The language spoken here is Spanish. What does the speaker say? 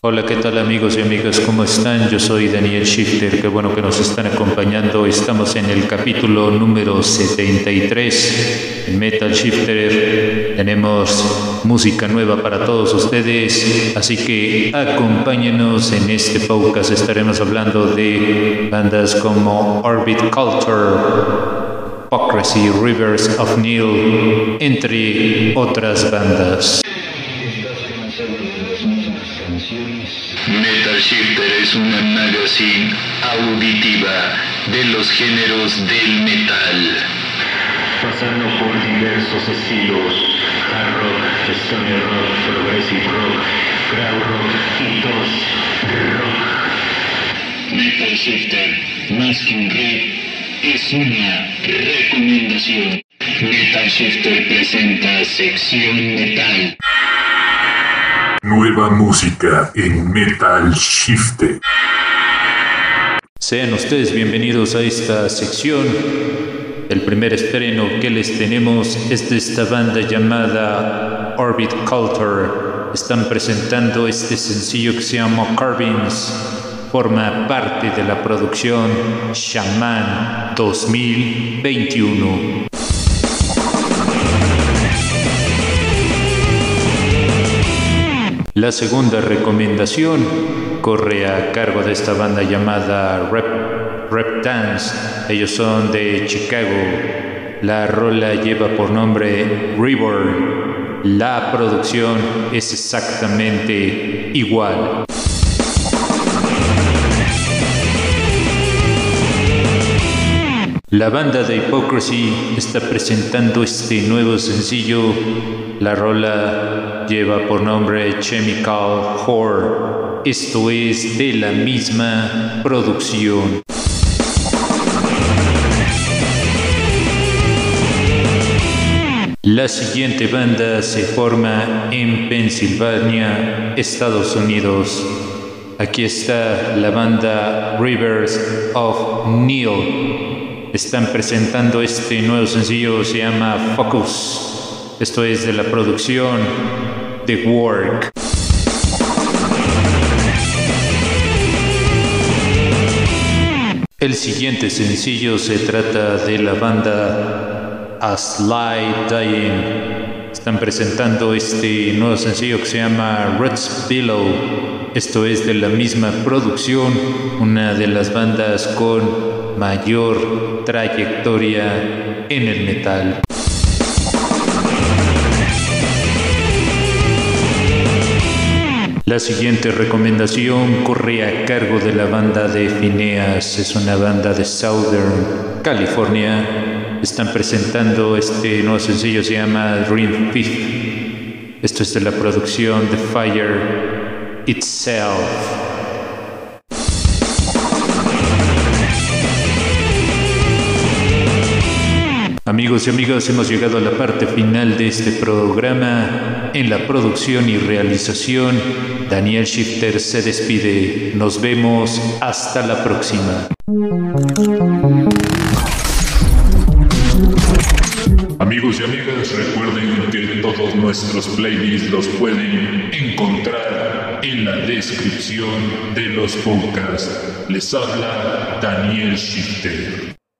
Hola, ¿qué tal amigos y amigas? ¿Cómo están? Yo soy Daniel Shifter, qué bueno que nos están acompañando. Estamos en el capítulo número 73 en Metal Shifter. Tenemos música nueva para todos ustedes, así que acompáñenos en este podcast. Estaremos hablando de bandas como Orbit Culture, Hypocrisy, Rivers of Neil, entre otras bandas. Metal Shifter es una magazine auditiva de los géneros del metal. Pasando por diversos estilos, hard rock, stoner rock, progressive rock, crowd rock y dos rock. Metal Shifter, más que un rap, es una recomendación. Metal Shifter presenta sección metal. Nueva música en Metal Shift. Sean ustedes bienvenidos a esta sección. El primer estreno que les tenemos es de esta banda llamada Orbit Culture. Están presentando este sencillo que se llama Carvings. Forma parte de la producción Shaman 2021. La segunda recomendación corre a cargo de esta banda llamada Rep, Dance. Ellos son de Chicago. La rola lleva por nombre River. La producción es exactamente igual. La banda de Hypocrisy está presentando este nuevo sencillo. La rola lleva por nombre Chemical Horror. Esto es de la misma producción. La siguiente banda se forma en Pensilvania, Estados Unidos. Aquí está la banda Rivers of Neil. Están presentando este nuevo sencillo, se llama Focus. Esto es de la producción The Work. El siguiente sencillo se trata de la banda A Sly Dying. Están presentando este nuevo sencillo que se llama Roots Below. Esto es de la misma producción, una de las bandas con mayor trayectoria en el metal. La siguiente recomendación corre a cargo de la banda de Phineas, es una banda de Southern California. Están presentando este nuevo sencillo, se llama Dream Fifth. Esto es de la producción The Fire Itself. Amigos y amigas, hemos llegado a la parte final de este programa. En la producción y realización, Daniel Shifter se despide. Nos vemos hasta la próxima. Amigos y amigas, recuerden que todos nuestros playlists los pueden encontrar en la descripción de los podcasts. Les habla Daniel Shifter.